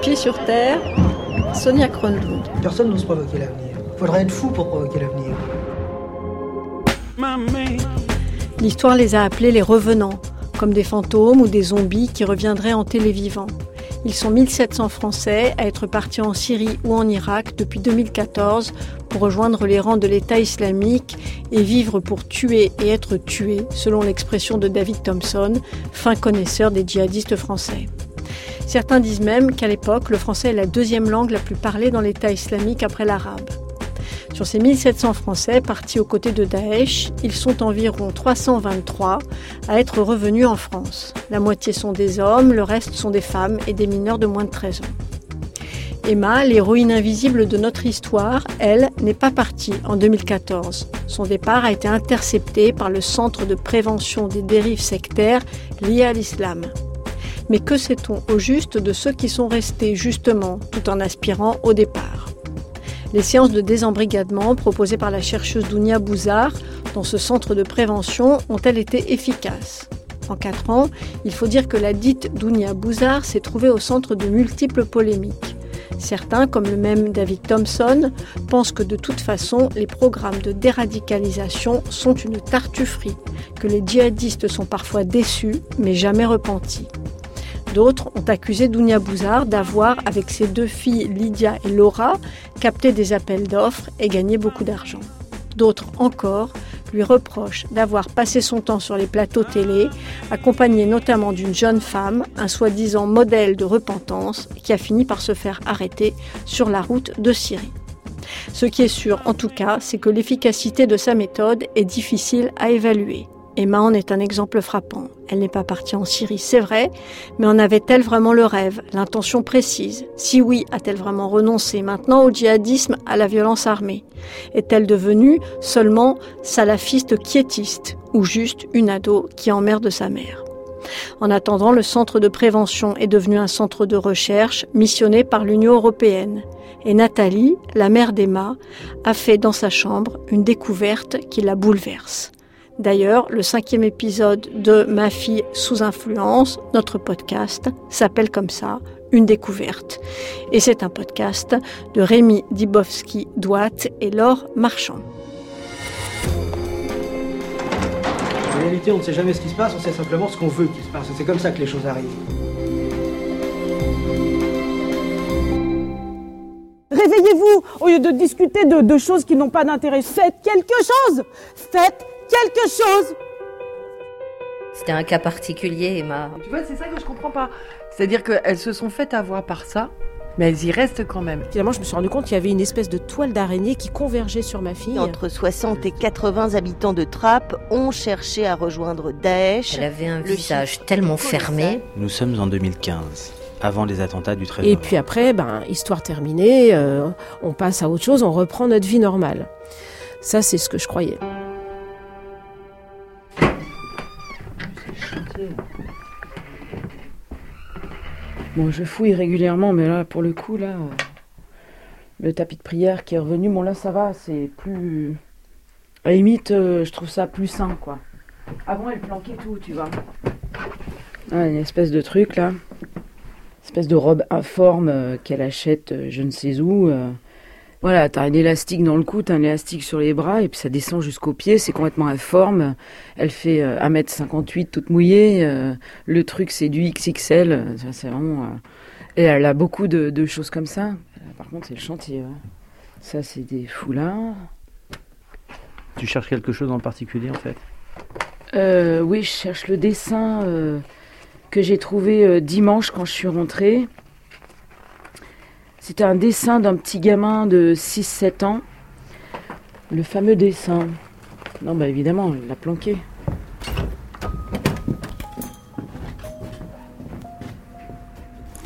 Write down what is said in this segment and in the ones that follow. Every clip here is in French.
pied sur terre, Sonia Kronlund. Personne n'ose provoquer l'avenir. Faudrait être fou pour provoquer l'avenir. L'histoire les a appelés les revenants, comme des fantômes ou des zombies qui reviendraient en télévivant. Ils sont 1700 Français à être partis en Syrie ou en Irak depuis 2014 pour rejoindre les rangs de l'État islamique et vivre pour tuer et être tués, selon l'expression de David Thompson, fin connaisseur des djihadistes français. Certains disent même qu'à l'époque, le français est la deuxième langue la plus parlée dans l'État islamique après l'arabe. Sur ces 1700 Français partis aux côtés de Daesh, ils sont environ 323 à être revenus en France. La moitié sont des hommes, le reste sont des femmes et des mineurs de moins de 13 ans. Emma, l'héroïne invisible de notre histoire, elle, n'est pas partie en 2014. Son départ a été intercepté par le Centre de prévention des dérives sectaires liées à l'islam. Mais que sait-on au juste de ceux qui sont restés justement tout en aspirant au départ? Les séances de désembrigadement proposées par la chercheuse Dounia Bouzard dans ce centre de prévention ont-elles été efficaces? En quatre ans, il faut dire que la dite Dounia Bouzard s'est trouvée au centre de multiples polémiques. Certains, comme le même David Thompson, pensent que de toute façon, les programmes de déradicalisation sont une tartufferie, que les djihadistes sont parfois déçus, mais jamais repentis. D'autres ont accusé Dounia Bouzard d'avoir, avec ses deux filles Lydia et Laura, capté des appels d'offres et gagné beaucoup d'argent. D'autres encore lui reprochent d'avoir passé son temps sur les plateaux télé, accompagné notamment d'une jeune femme, un soi-disant modèle de repentance, qui a fini par se faire arrêter sur la route de Syrie. Ce qui est sûr, en tout cas, c'est que l'efficacité de sa méthode est difficile à évaluer. Emma en est un exemple frappant. Elle n'est pas partie en Syrie, c'est vrai, mais en avait-elle vraiment le rêve, l'intention précise? Si oui, a-t-elle vraiment renoncé maintenant au djihadisme, à la violence armée? Est-elle devenue seulement salafiste quiétiste ou juste une ado qui emmerde sa mère? En attendant, le centre de prévention est devenu un centre de recherche missionné par l'Union européenne. Et Nathalie, la mère d'Emma, a fait dans sa chambre une découverte qui la bouleverse. D'ailleurs, le cinquième épisode de Ma fille sous influence, notre podcast, s'appelle comme ça, Une découverte. Et c'est un podcast de Rémi Dibowski-Douat et Laure Marchand. En réalité, on ne sait jamais ce qui se passe, on sait simplement ce qu'on veut qu'il se passe. C'est comme ça que les choses arrivent. Réveillez-vous au lieu de discuter de, de choses qui n'ont pas d'intérêt. Faites quelque chose Faites quelque chose C'était un cas particulier, Emma. Tu vois, c'est ça que je comprends pas. C'est-à-dire qu'elles se sont faites avoir par ça, mais elles y restent quand même. Finalement, je me suis rendu compte qu'il y avait une espèce de toile d'araignée qui convergeait sur ma fille. Entre 60 et 80 habitants de Trappes ont cherché à rejoindre Daesh. Elle avait un visage tellement fermé. Nous sommes en 2015 avant les attentats du 13 Et puis après, ben, histoire terminée, euh, on passe à autre chose, on reprend notre vie normale. Ça, c'est ce que je croyais. Bon, je fouille régulièrement, mais là, pour le coup, là, le tapis de prière qui est revenu, bon, là, ça va, c'est plus. À limite, euh, je trouve ça plus sain, quoi. Avant, elle planquait tout, tu vois. Ah, une espèce de truc, là. Espèce de robe informe euh, qu'elle achète euh, je ne sais où. Voilà, t'as un élastique dans le cou, t'as un élastique sur les bras, et puis ça descend jusqu'aux pieds, c'est complètement informe. Elle fait 1m58 toute mouillée, le truc c'est du XXL, c'est vraiment... Et elle a beaucoup de, choses comme ça. Par contre, c'est le chantier. Ça, c'est des foulards. Tu cherches quelque chose en particulier, en fait? Euh, Oui, je cherche le dessin euh, que j'ai trouvé euh, dimanche quand je suis rentrée. C'était un dessin d'un petit gamin de 6-7 ans. Le fameux dessin. Non, bah évidemment, il l'a planqué.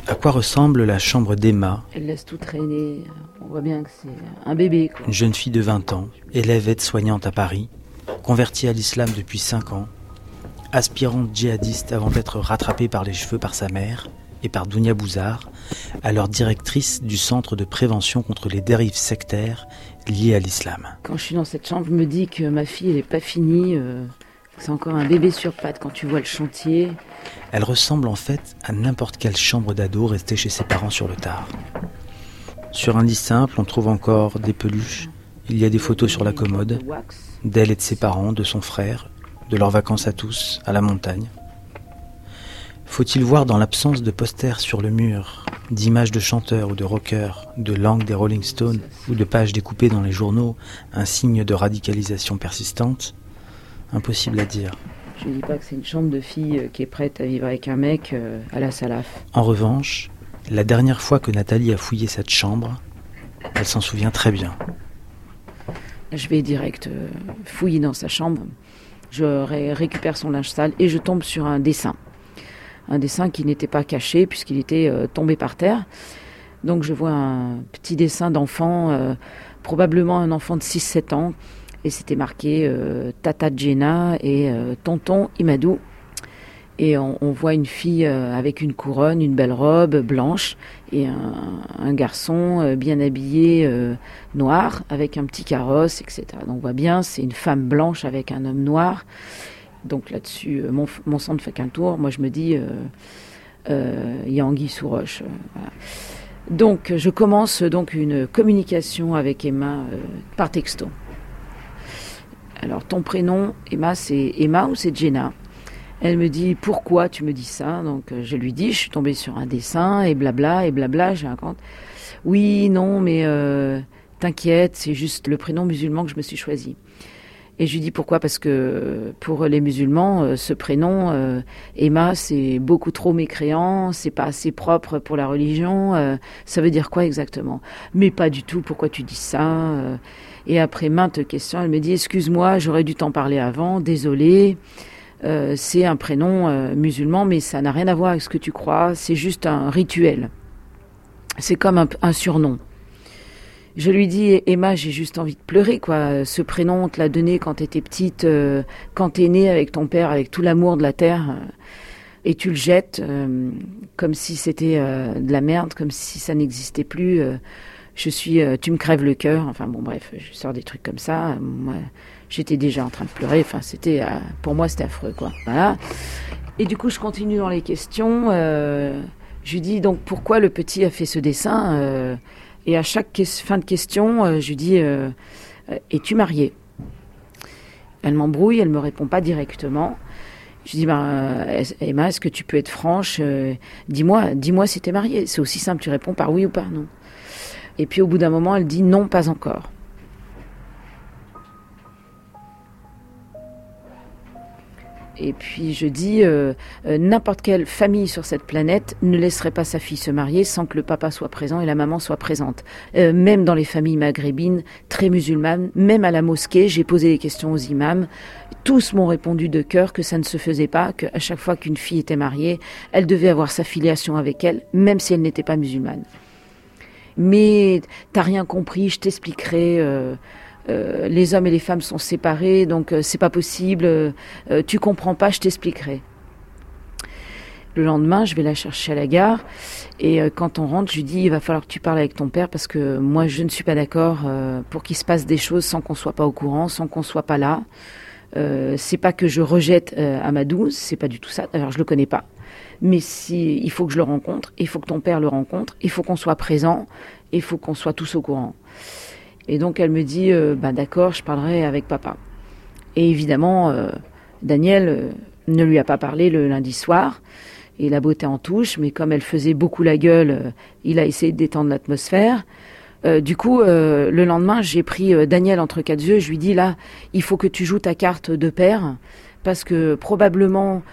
À quoi ressemble la chambre d'Emma Elle laisse tout traîner. On voit bien que c'est un bébé. Une jeune fille de 20 ans, élève aide-soignante à Paris, convertie à l'islam depuis 5 ans, aspirante djihadiste avant d'être rattrapée par les cheveux par sa mère, et par Dounia Bouzard, alors directrice du Centre de prévention contre les dérives sectaires liées à l'islam. Quand je suis dans cette chambre, je me dis que ma fille, n'est pas finie. Euh, C'est encore un bébé sur pattes quand tu vois le chantier. Elle ressemble en fait à n'importe quelle chambre d'ado restée chez ses parents sur le tard. Sur un lit simple, on trouve encore des peluches. Il y a des photos sur la commode, d'elle et de ses parents, de son frère, de leurs vacances à tous, à la montagne. Faut-il voir dans l'absence de posters sur le mur, d'images de chanteurs ou de rockers, de langues des Rolling Stones ou de pages découpées dans les journaux, un signe de radicalisation persistante? Impossible à dire. Je ne dis pas que c'est une chambre de fille euh, qui est prête à vivre avec un mec euh, à la salaf. En revanche, la dernière fois que Nathalie a fouillé cette chambre, elle s'en souvient très bien. Je vais direct euh, fouiller dans sa chambre. Je récupère son linge sale et je tombe sur un dessin. Un dessin qui n'était pas caché puisqu'il était tombé par terre. Donc je vois un petit dessin d'enfant, probablement un enfant de 6-7 ans, et c'était marqué euh, Tata Jenna et euh, Tonton Imadou. Et on, voit une fille euh, avec une couronne, une belle robe blanche, et un, garçon bien habillé noir, avec un petit carrosse, etc. Donc on voit bien, c'est une femme blanche avec un homme noir. Donc là-dessus, mon, mon sang ne fait qu'un tour. Moi, je me dis, il y a anguille sous roche. Donc, je commence donc une communication avec Emma par texto. Alors, ton prénom, Emma, c'est Emma ou c'est Jenna? Elle me dit, pourquoi tu me dis ça? Donc, euh, je lui dis, je suis tombée sur un dessin et blabla, et blabla, j'ai un compte. Oui, non, mais euh, t'inquiète, c'est juste le prénom musulman que je me suis choisi. Et je lui dis pourquoi Parce que pour les musulmans, euh, ce prénom, Emma, c'est beaucoup trop mécréant, c'est pas assez propre pour la religion. ça veut dire quoi exactement? Mais pas du tout, pourquoi tu dis ça et après maintes questions, elle me dit Excuse-moi, j'aurais dû t'en parler avant, désolé. Euh, c'est un prénom euh, musulman, mais ça n'a rien à voir avec ce que tu crois, c'est juste un rituel. C'est comme un, surnom. Je lui dis, Emma, j'ai juste envie de pleurer, quoi. Ce prénom, on te l'a donné quand t'étais petite, euh, quand t'es née avec ton père, avec tout l'amour de la terre, et tu le jettes comme si c'était de la merde, comme si ça n'existait plus je suis, euh, tu me crèves le cœur. Enfin bon, bref, je sors des trucs comme ça. Moi, j'étais déjà en train de pleurer. Enfin, c'était, euh, pour moi, c'était affreux, quoi. Voilà. Et du coup, je continue dans les questions. Euh, je lui dis donc pourquoi le petit a fait ce dessin. Et à chaque fin de question, je lui dis es-tu mariée? Elle m'embrouille, elle me répond pas directement. Je dis ben, Emma, est-ce que tu peux être franche? Dis-moi, dis-moi si tu es mariée. C'est aussi simple, tu réponds par oui ou par non. Et puis au bout d'un moment, elle dit non, pas encore. Et puis je dis, euh, euh, n'importe quelle famille sur cette planète ne laisserait pas sa fille se marier sans que le papa soit présent et la maman soit présente. Euh, même dans les familles maghrébines, très musulmanes, même à la mosquée, j'ai posé des questions aux imams. Tous m'ont répondu de cœur que ça ne se faisait pas, qu'à chaque fois qu'une fille était mariée, elle devait avoir sa filiation avec elle, même si elle n'était pas musulmane mais t'as rien compris, je t'expliquerai. Euh, euh, les hommes et les femmes sont séparés, donc euh, c'est pas possible. tu comprends pas, je t'expliquerai. Le lendemain, je vais la chercher à la gare et quand on rentre, je lui dis il va falloir que tu parles avec ton père parce que moi je ne suis pas d'accord pour qu'il se passe des choses sans qu'on soit pas au courant, sans qu'on soit pas là. c'est pas que je rejette Amadou, c'est pas du tout ça. Alors je le connais pas mais si, il faut que je le rencontre, il faut que ton père le rencontre, il faut qu'on soit présent, il faut qu'on soit tous au courant. Et donc elle me dit, euh, bah d'accord, je parlerai avec papa. Et évidemment, euh, Daniel euh, ne lui a pas parlé le lundi soir. Et la beauté en touche, mais comme elle faisait beaucoup la gueule, il a essayé de détendre l'atmosphère. du coup, le lendemain, j'ai pris Daniel entre quatre yeux. Je lui dis là, il faut que tu joues ta carte de père parce que probablement,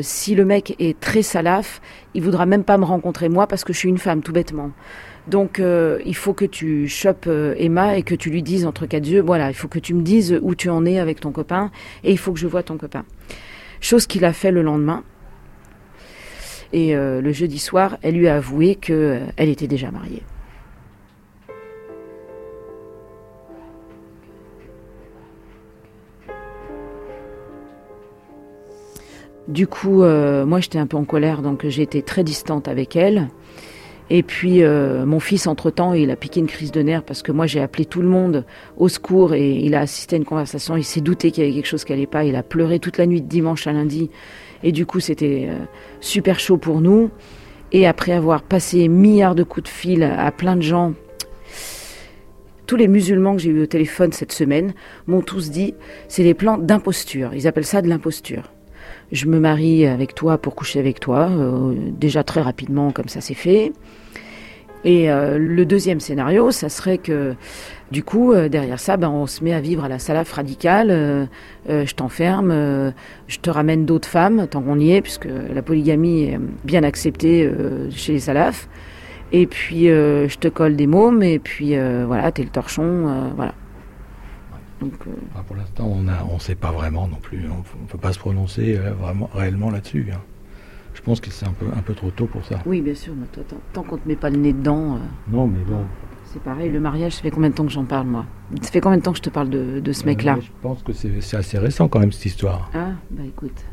si le mec est très salaf, il voudra même pas me rencontrer moi parce que je suis une femme, tout bêtement. Donc, euh, il faut que tu chopes euh, Emma et que tu lui dises entre quatre yeux, voilà, il faut que tu me dises où tu en es avec ton copain et il faut que je vois ton copain. Chose qu'il a fait le lendemain. Et le jeudi soir, elle lui a avoué qu'elle était déjà mariée. Du coup, euh, moi j'étais un peu en colère, donc été très distante avec elle. Et puis euh, mon fils, entre-temps, il a piqué une crise de nerfs parce que moi j'ai appelé tout le monde au secours et il a assisté à une conversation. Il s'est douté qu'il y avait quelque chose qui allait pas. Il a pleuré toute la nuit de dimanche à lundi. Et du coup, c'était euh, super chaud pour nous. Et après avoir passé milliards de coups de fil à plein de gens, tous les musulmans que j'ai eu au téléphone cette semaine m'ont tous dit c'est des plans d'imposture. Ils appellent ça de l'imposture je me marie avec toi pour coucher avec toi, euh, déjà très rapidement comme ça s'est fait. Et euh, le deuxième scénario, ça serait que du coup, euh, derrière ça, ben, on se met à vivre à la salaf radicale. je t'enferme, je te ramène d'autres femmes, tant qu'on y est, puisque la polygamie est bien acceptée chez les salafs. Et puis, je te colle des mômes, et puis voilà, t'es le torchon, voilà. Donc, euh, pour l'instant, on ne on sait pas vraiment non plus. On ne peut pas se prononcer euh, vraiment, réellement là-dessus. Hein. Je pense que c'est un peu, un peu trop tôt pour ça. Oui, bien sûr. Mais tant qu'on ne te met pas le nez dedans. Euh, non, mais bon. C'est pareil, le mariage, ça fait combien de temps que j'en parle, moi? Ça fait combien de temps que je te parle de, de ce mec-là? Je pense que c'est assez récent, quand même, cette histoire. Ah, bah écoute.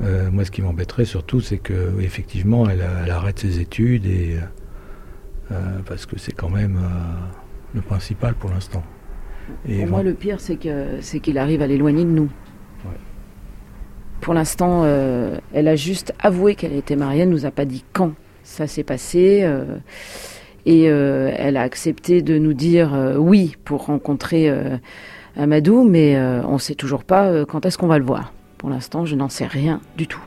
moi, ce qui m'embêterait surtout, c'est que effectivement, elle, elle, arrête ses études et parce que c'est quand même le principal pour l'instant. Pour moi, le pire, c'est que c'est qu'il arrive à l'éloigner de nous. Pour l'instant, euh, elle a juste avoué qu'elle était mariée, elle nous a pas dit quand ça s'est passé. Euh, et euh, elle a accepté de nous dire oui pour rencontrer Amadou, mais on ne sait toujours pas quand est-ce qu'on va le voir. Pour l'instant, je n'en sais rien du tout.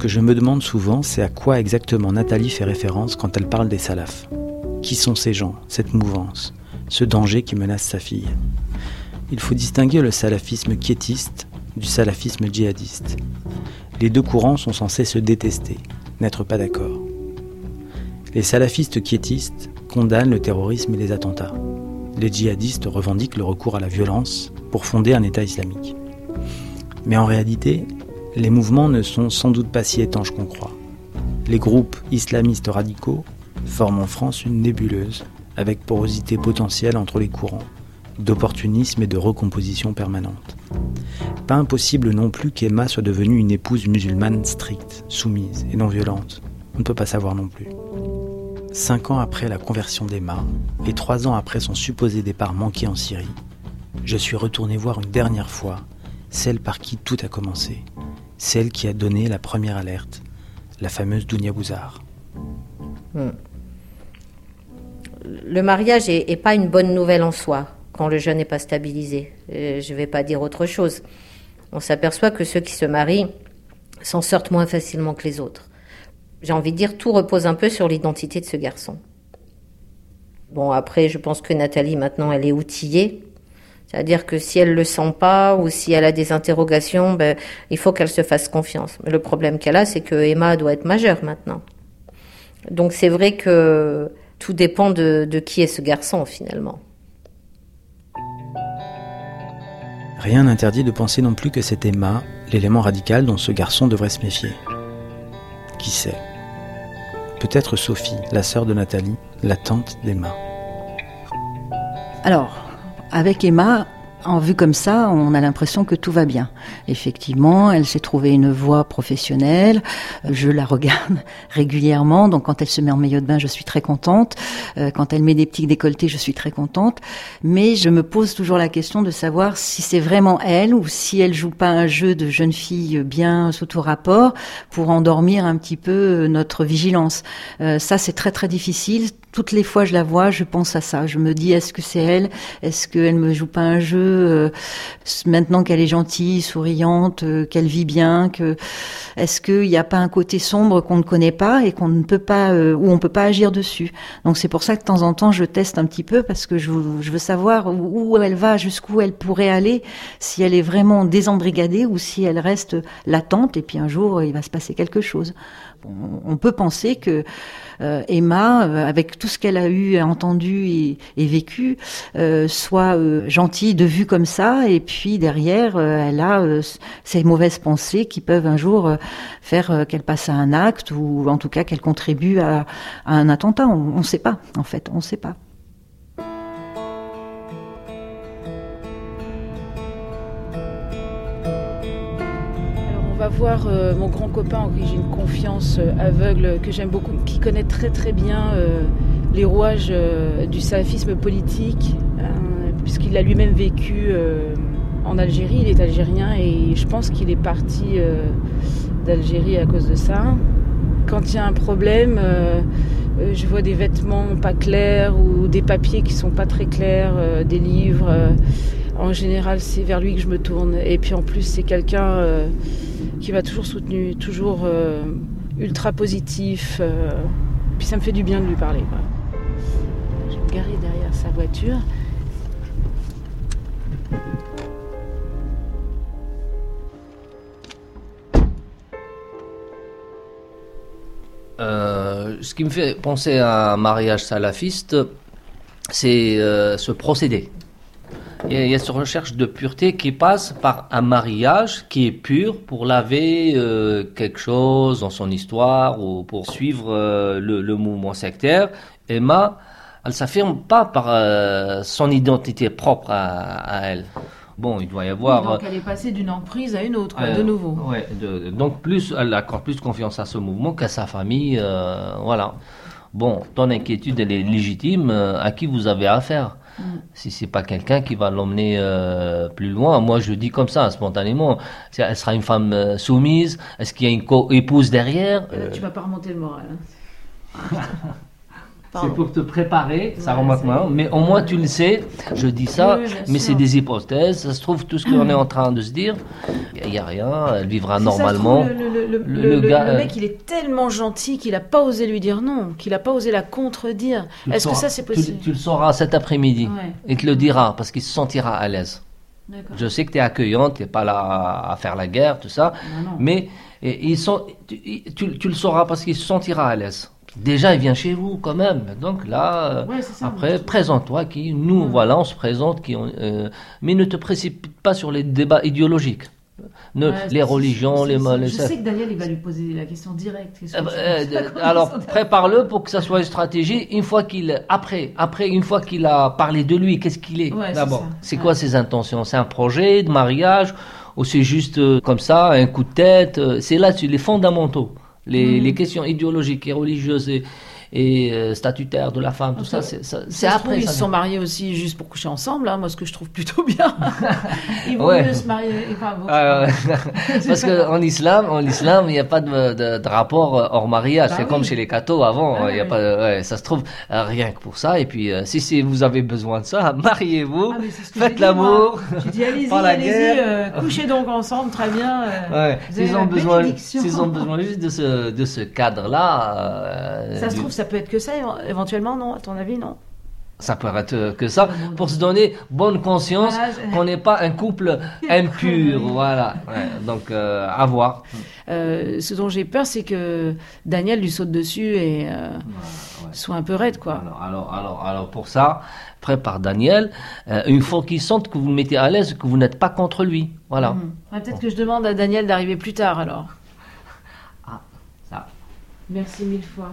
Que je me demande souvent, c'est à quoi exactement Nathalie fait référence quand elle parle des salafs. Qui sont ces gens, cette mouvance, ce danger qui menace sa fille? Il faut distinguer le salafisme quiétiste du salafisme djihadiste. Les deux courants sont censés se détester, n'être pas d'accord. Les salafistes quiétistes condamnent le terrorisme et les attentats. Les djihadistes revendiquent le recours à la violence pour fonder un État islamique. Mais en réalité, les mouvements ne sont sans doute pas si étanches qu'on croit. Les groupes islamistes radicaux forment en France une nébuleuse, avec porosité potentielle entre les courants, d'opportunisme et de recomposition permanente. Pas impossible non plus qu'Emma soit devenue une épouse musulmane stricte, soumise et non violente. On ne peut pas savoir non plus. Cinq ans après la conversion d'Emma, et trois ans après son supposé départ manqué en Syrie, je suis retourné voir une dernière fois celle par qui tout a commencé, celle qui a donné la première alerte, la fameuse Dounia Bouzard. Hmm. Le mariage n'est pas une bonne nouvelle en soi quand le jeune n'est pas stabilisé. Euh, je ne vais pas dire autre chose. On s'aperçoit que ceux qui se marient s'en sortent moins facilement que les autres. J'ai envie de dire, tout repose un peu sur l'identité de ce garçon. Bon, après, je pense que Nathalie, maintenant, elle est outillée. C'est-à-dire que si elle le sent pas ou si elle a des interrogations, ben, il faut qu'elle se fasse confiance. Mais le problème qu'elle a, c'est que Emma doit être majeure maintenant. Donc c'est vrai que tout dépend de, de qui est ce garçon finalement. Rien n'interdit de penser non plus que c'est Emma, l'élément radical dont ce garçon devrait se méfier. Qui sait? Peut-être Sophie, la sœur de Nathalie, la tante d'Emma. Alors, avec Emma, en vue comme ça, on a l'impression que tout va bien. Effectivement, elle s'est trouvée une voie professionnelle. Je la regarde régulièrement, donc quand elle se met en maillot de bain, je suis très contente. Euh, quand elle met des petits décolletés, je suis très contente. Mais je me pose toujours la question de savoir si c'est vraiment elle ou si elle joue pas un jeu de jeune fille bien sous tout rapport pour endormir un petit peu notre vigilance. Euh, ça, c'est très très difficile toutes les fois je la vois, je pense à ça. Je me dis, est-ce que c'est elle? Est-ce qu'elle me joue pas un jeu euh, Maintenant qu'elle est gentille, souriante, euh, qu'elle vit bien, que est-ce qu'il n'y a pas un côté sombre qu'on ne connaît pas et qu'on ne peut pas, euh, où on peut pas agir dessus? Donc c'est pour ça que de temps en temps je teste un petit peu parce que je, je veux savoir où, elle va, jusqu'où elle pourrait aller, si elle est vraiment désembrigadée ou si elle reste latente et puis un jour il va se passer quelque chose. On peut penser que euh, Emma, euh, avec tout ce qu'elle a eu, entendu et, vécu, euh, soit gentille de vue comme ça, et puis derrière, elle a ces mauvaises pensées qui peuvent un jour faire qu'elle passe à un acte ou en tout cas qu'elle contribue à, à, un attentat. On ne sait pas, en fait, on ne sait pas. Euh, mon grand copain en qui j'ai une confiance euh, aveugle, que j'aime beaucoup, qui connaît très très bien euh, les rouages euh, du salafisme politique, euh, puisqu'il a lui-même vécu euh, en Algérie, il est algérien et je pense qu'il est parti euh, d'Algérie à cause de ça. Quand il y a un problème, euh, euh, je vois des vêtements pas clairs ou des papiers qui sont pas très clairs, euh, des livres. En général, c'est vers lui que je me tourne. Et puis en plus, c'est quelqu'un euh, qui m'a toujours soutenu, toujours euh, ultra positif. euh, puis ça me fait du bien de lui parler. Je vais me garer derrière sa voiture. Ce qui me fait penser à un mariage salafiste, c'est ce procédé. Il y, a, il y a cette recherche de pureté qui passe par un mariage qui est pur pour laver euh, quelque chose dans son histoire ou pour suivre euh, le, le mouvement sectaire. Emma, elle s'affirme pas par euh, son identité propre à, à elle. Bon, il doit y avoir. donc elle est passée d'une emprise à une autre, quoi, Euh, de nouveau. ouais, de- donc plus, elle accorde plus confiance à ce mouvement qu'à sa famille. euh, voilà. Bon, ton inquiétude, elle est légitime. euh, à qui vous avez affaire? Mm. Si c'est pas quelqu'un qui va l'emmener euh, plus loin, moi je dis comme ça, spontanément. Elle sera une femme euh, soumise Est-ce qu'il y a une co-épouse derrière? Euh, tu vas pas remonter le moral. hein. C'est pour te préparer, ça Ouais, remonte moins. Mais au moins tu le sais, je dis ça, Oui, mais c'est des hypothèses. Ça se trouve, tout ce qu'on est en train de se dire, il n'y a rien, elle vivra ça normalement. trouve, le, le- le- Le- le- le gars, le euh, mec, il est tellement gentil qu'il a pas osé lui dire non, qu'il a pas osé la contredire. Est-ce que ça, c'est possible tu, le sauras cet après-midi. Ouais. Il te le dira parce qu'il se sentira à l'aise. Je sais que tu es accueillante, tu n'es pas là à, faire la guerre, tout ça. Non, non. Mais et, ils sont, tu, il- tu- tu le sauras parce qu'il se sentira à l'aise. Déjà, il vient chez vous quand même. Donc là, Ouais, c'est ça, après, présente-toi. Qui, nous, voilà, on se présente. Qui, on- euh, mais ne te précipite pas sur les débats idéologiques. Ne, Ouais, les religions, les mal- Je sais que Daniel, il va lui poser la question directe. Qu'est-ce que euh, alors prépare-le pour que ça soit une stratégie. Une fois qu'il après après une fois qu'il a parlé de lui, qu'est-ce qu'il est c'est d'abord? C'est quoi ses intentions? C'est un projet de mariage ou c'est juste euh, comme ça un coup de tête C'est là sur les fondamentaux, les, les questions idéologiques et religieuses et, et, euh, statutaires de la femme, tout ça, c'est après. trouve, ils se sont mariés aussi juste pour coucher ensemble, hein, moi ce que je trouve plutôt bien. Ils vont Ouais. mieux se marier. Enfin, bon. C'est Parce pas que grave. en islam, en islam, il n'y a pas de, de- de rapport euh, hors mariage. Bah c'est oui. comme chez les cathos avant. Ah il y a oui. pas, ouais, ça se trouve euh, rien que pour ça. Et puis, euh, si, si vous avez besoin de ça, mariez-vous, Ah, faites l'amour. J'ai dit allez-y, euh, couchez donc ensemble, très bien. euh, Ouais, la ont besoin, s'ils ont besoin juste de ce, de ce cadre-là, euh, Ça se trouve, ça peut être que ça, éve- éventuellement, non À ton avis, non ça peut être que ça, pour se donner bonne conscience Voilà, qu'on n'est pas un couple impur, voilà. Ouais, donc, euh, à voir. Euh, ce dont j'ai peur, c'est que Daniel lui saute dessus et euh, soit un peu raide, quoi. Alors, alors, alors, alors pour ça, prépare Daniel. euh, une fois qu'il sente que vous le mettez à l'aise, que vous n'êtes pas contre lui. Voilà. Ouais, Peut-être que je demande à Daniel d'arriver plus tard, alors. Ah, ça. Merci mille fois.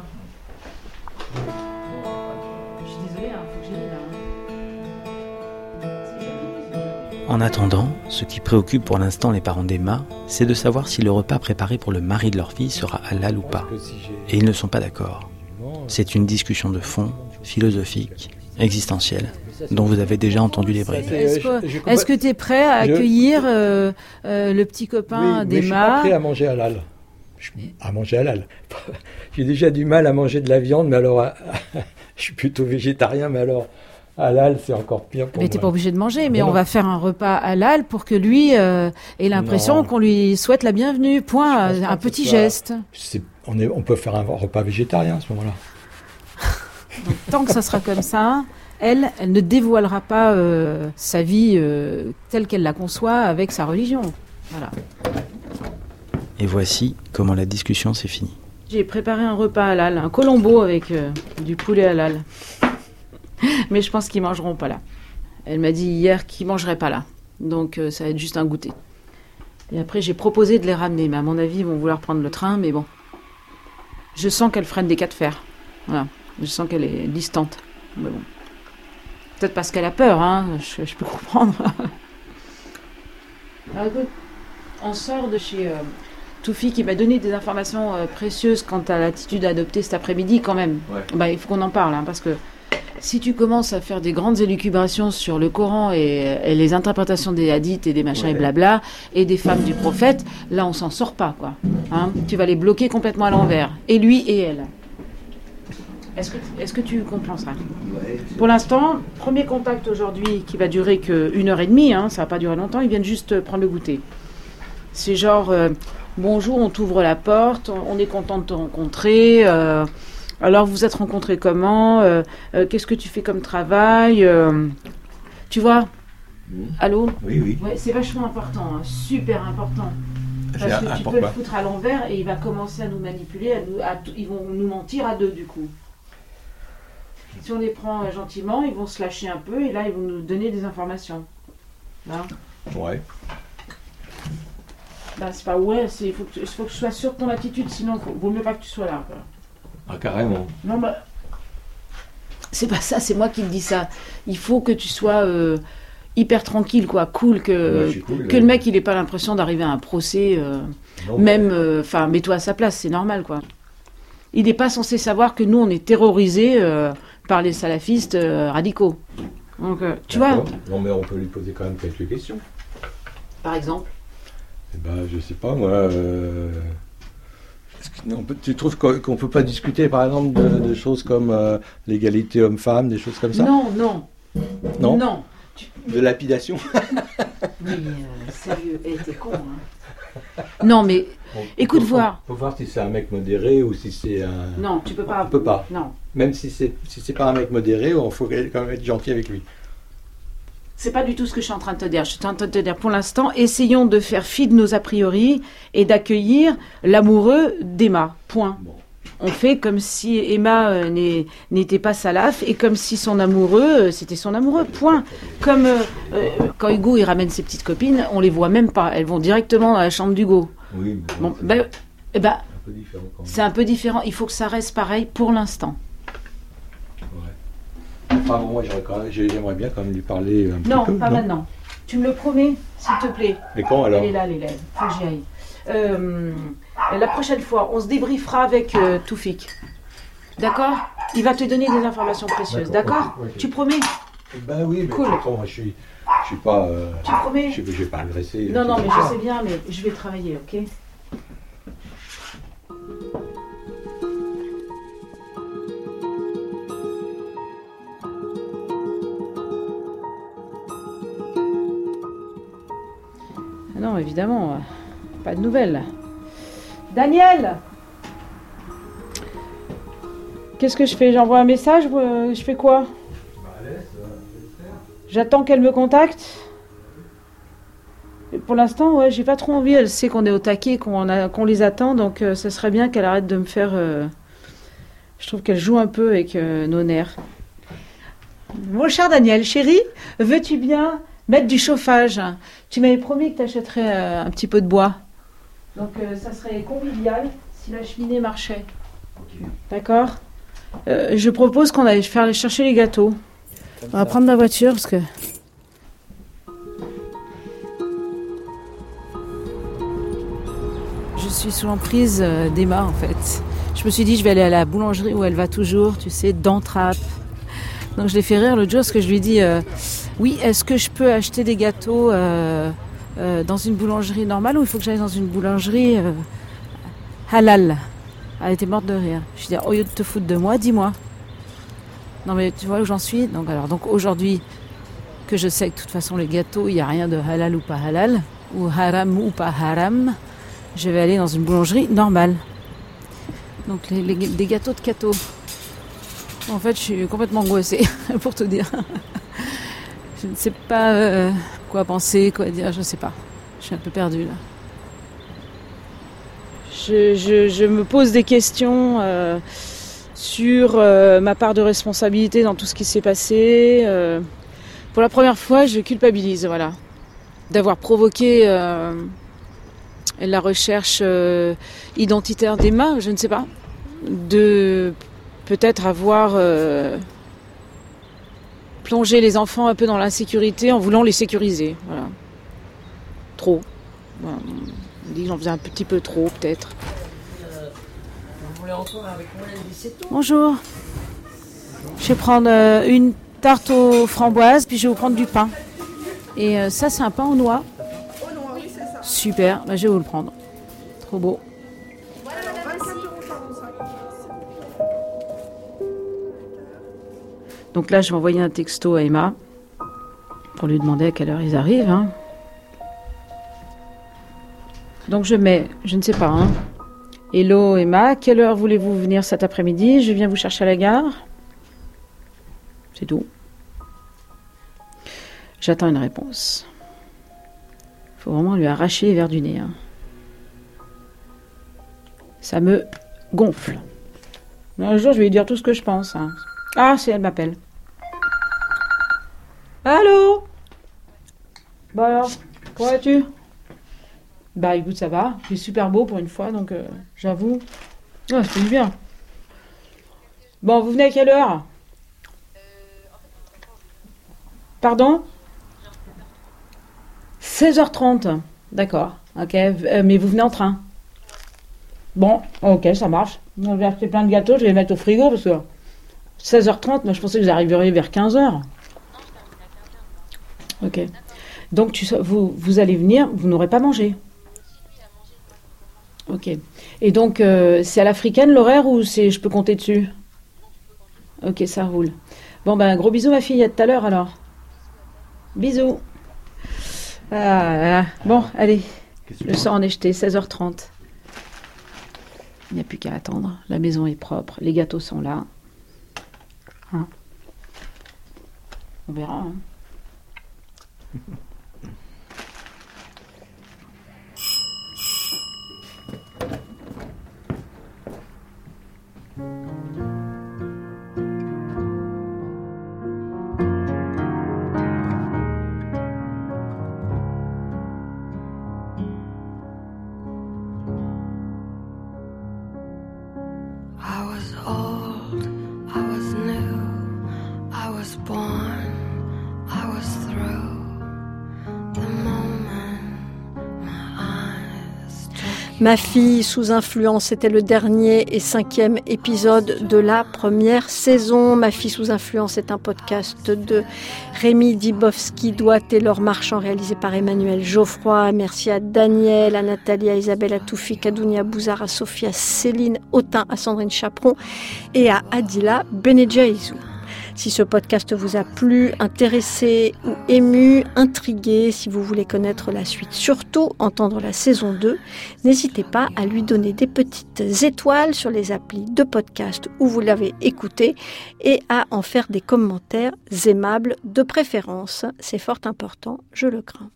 Je suis désolée, il faut que j'y aille là. En attendant, ce qui préoccupe pour l'instant les parents d'Emma, c'est de savoir si le repas préparé pour le mari de leur fille sera halal ou pas. Et ils ne sont pas d'accord. C'est une discussion de fond, philosophique, existentielle, dont vous avez déjà entendu les brèves. Est-ce que- est-ce que tu es prêt à accueillir euh, euh, le petit copain Oui, mais je suis pas d'Emma prêt à manger halal. Je- À manger halal. J'ai déjà du mal à manger de la viande, mais alors à- je suis plutôt végétarien, mais alors halal, c'est encore pire pour Mais t'es moi. pas obligé de manger, mais Mais on va faire un repas halal pour que lui euh, ait l'impression qu'on lui souhaite la bienvenue. Point. Je Un petit soit- geste. On, est, on peut faire un repas végétarien à ce moment-là. Tant que ça sera comme ça, elle, elle ne dévoilera pas euh, sa vie euh, telle qu'elle la conçoit avec sa religion. Voilà. Et voici comment la discussion s'est finie. J'ai préparé un repas halal, un colombo avec euh, du poulet halal. Mais je pense qu'ils mangeront pas là. Elle m'a dit hier qu'ils mangeraient pas là. Donc euh, ça va être juste un goûter. Et après j'ai proposé de les ramener, mais à mon avis ils vont vouloir prendre le train, mais bon. Je sens qu'elle freine des cas de fer. Voilà. Je sens qu'elle est distante. Mais bon. Peut-être parce qu'elle a peur, hein. Je, je peux comprendre. Alors écoute, on sort de chez euh, Toufi qui m'a donné des informations euh, précieuses quant à l'attitude adoptée cet après-midi quand même. Ouais. Bah, il faut qu'on en parle, hein, parce que si tu commences à faire des grandes élucubrations sur le Coran et, et les interprétations des hadiths et des machins et blabla, et des femmes du prophète, là on s'en sort pas, quoi. Hein? Tu vas les bloquer complètement à l'envers. Et lui et elle. Est-ce que, tu comprends ça? Pour l'instant, premier contact aujourd'hui qui va durer qu'une heure et demie, hein, ça va pas durer longtemps, ils viennent juste euh, prendre le goûter. C'est genre, euh, bonjour, on t'ouvre la porte, on, on est content de te rencontrer. euh, alors, vous êtes rencontrés comment euh, euh, Qu'est-ce que tu fais comme travail Tu vois Allô Oui, oui. Ouais, c'est vachement important, hein, super important. Parce que tu peux le foutre à l'envers et il va commencer à nous manipuler, à nous- à ils vont nous mentir à deux du coup. Si on les prend gentiment, ils vont se lâcher un peu et là ils vont nous donner des informations. Là. Ouais. Bah, c'est pas ouais, il faut, que faut que je sois sûr de ton attitude, sinon il vaut mieux pas que tu sois là. quoi. Ah, carrément. Non, bah. C'est pas ça, c'est moi qui te dis ça. Il faut que tu sois euh, hyper tranquille, quoi, cool, que, Ouais, cool, que ouais. le mec il ait pas l'impression d'arriver à un procès. euh, Non, même, euh, enfin, mets-toi à sa place, c'est normal, quoi. Il n'est pas censé savoir que nous on est terrorisés euh, par les salafistes euh, radicaux. Donc, euh, tu vois. Non, mais on peut lui poser quand même quelques questions. par exemple. Eh ben, je sais pas, moi. euh, est-ce que- on peut- tu trouves qu'on qu'on peut pas discuter, par exemple, de, de choses comme euh, l'égalité homme-femme, des choses comme ça? Non, non, Non? Non. De lapidation? Oui, euh, sérieux, eh, t'es con, hein. Non, mais Écoute voir. Faut voir si c'est un mec modéré ou si c'est un. non, tu peux pas. On peut pas. Non. Même si c'est si c'est pas un mec modéré, il faut quand même être gentil avec lui. C'est pas du tout ce que je suis en train de te dire. Je suis en train de te dire, pour l'instant, essayons de faire fi de nos a priori et d'accueillir l'amoureux d'Emma. Point. On fait comme si Emma euh, n'était pas salaf et comme si son amoureux, euh, c'était son amoureux. Point. Comme euh, quand Hugo il ramène ses petites copines, on les voit même pas. Elles vont directement dans la chambre d'Hugo. Oui, mais Bon, ben, eh ben, c'est un peu différent. Il faut que ça reste pareil pour l'instant. Enfin, bon, moi, j'aimerais bien quand même lui parler un petit Non, peu. pas maintenant. Tu me le promets, s'il te plaît. Mais quand alors Elle est là, l'élève. Faut que j'y aille. Euh, la prochaine fois, on se débriefera avec euh, Toufik. D'accord? Il va te donner des informations précieuses. D'accord. Tu promets? Ben oui, mais Cool. moi, je suis, je suis pas. euh, Tu promets? Je, je vais pas agresser. Non, non, mais je sais bien, mais je vais travailler, ok? Non, évidemment, euh, pas de nouvelles. Daniel Qu'est-ce que je fais? J'envoie un message euh, Je fais quoi? J'attends qu'elle me contacte? Pour l'instant, ouais, j'ai pas trop envie. Elle sait qu'on est au taquet, qu'on les attend, donc euh, ça serait bien qu'elle arrête de me faire. euh, Je trouve qu'elle joue un peu avec nos nerfs. Mon cher Daniel, chérie, veux-tu bien mettre du chauffage Tu m'avais promis que tu achèterais un petit peu de bois. Donc euh, ça serait convivial si la cheminée marchait. D'accord? Euh, Je propose qu'on aille faire chercher les gâteaux. On va prendre ma voiture parce que. Je suis sous l'emprise euh, d'Emma en fait. Je me suis dit je vais aller à la boulangerie où elle va toujours, tu sais, d'entrappe. Donc je l'ai fait rire l'autre jour parce que je lui ai dit euh, oui, est-ce que je peux acheter des gâteaux euh, euh, dans une boulangerie normale ou il faut que j'aille dans une boulangerie euh, halal? Elle était morte de rire. Je lui ai dit au lieu de te foutre de moi, dis-moi. Non mais tu vois où j'en suis? Donc alors donc aujourd'hui que je sais que de toute façon les gâteaux, il n'y a rien de halal ou pas halal, ou haram ou pas haram, je vais aller dans une boulangerie normale. Donc les, gâteaux de cato. En fait, je suis complètement angoissée, pour te dire. Je ne sais pas euh, quoi penser, quoi dire, je ne sais pas. Je suis un peu perdue là. Je, me pose des questions euh, sur euh, ma part de responsabilité dans tout ce qui s'est passé. pour la première fois, je culpabilise, voilà, d'avoir provoqué la recherche identitaire d'Emma, je ne sais pas, de peut-être avoir plongé les enfants un peu dans l'insécurité en voulant les sécuriser, voilà. Trop. Voilà. On dit que j'en faisais un petit peu trop, peut-être. Bonjour. Je vais prendre euh, une tarte aux framboises, puis je vais vous prendre du pain. Et euh, ça, c'est un pain aux noix. Super, bah, je vais vous le prendre. Trop beau. Donc là, je vais envoyer un texto à Emma pour lui demander à quelle heure ils arrivent. hein. Donc je mets, je ne sais pas. hein. Hello Emma, quelle heure voulez-vous venir cet après-midi? Je viens vous chercher à la gare. C'est tout. J'attends une réponse. Il faut vraiment lui arracher les verres du nez. hein. Ça me gonfle. Un jour, je vais lui dire tout ce que je pense. Ah, c'est elle m'appelle. Allô? Bah alors, comment vas-tu? Bah écoute, ça va. C'est super beau pour une fois, donc euh, j'avoue. Ah, c'est bien. Bon, vous venez à quelle heure? Pardon? 16h30. D'accord. Ok. Euh, mais vous venez en train Bon, ok, ça marche. On va acheter plein de gâteaux, je vais les mettre au frigo parce que 16h30, moi je pensais que vous arriveriez vers 15h. Ok. Donc tu, vous, vous allez venir, vous n'aurez pas mangé. Ok. Et donc euh, c'est à l'africaine l'horaire ou c'est je peux compter dessus? Ok, ça roule. Bon ben gros bisous ma fille, à tout à l'heure alors. Bisous. Ah, là, là. bon, allez. Le sang en est jeté, 16h30. Il n'y a plus qu'à attendre. La maison est propre, les gâteaux sont là. Hein? On verra. hein. Mm-hmm. Ma fille sous influence, c'était le dernier et cinquième épisode de la première saison. Ma fille sous influence est un podcast de Rémi Dibowski, Doigt Taylor Marchand, réalisé par Emmanuel Geoffroy. Merci à Daniel, à Nathalie, à Isabelle, à Toufik, à Dounia Bouzar, à Sophie, à Céline Autin, à Sandrine Chaperon et à Adila Benedjaïzou. Si ce podcast vous a plu, intéressé ou ému, intrigué, si vous voulez connaître la suite, surtout entendre la saison 2, n'hésitez pas à lui donner des petites étoiles sur les applis de podcast où vous l'avez écouté et à en faire des commentaires aimables de préférence. C'est fort important, je le crains.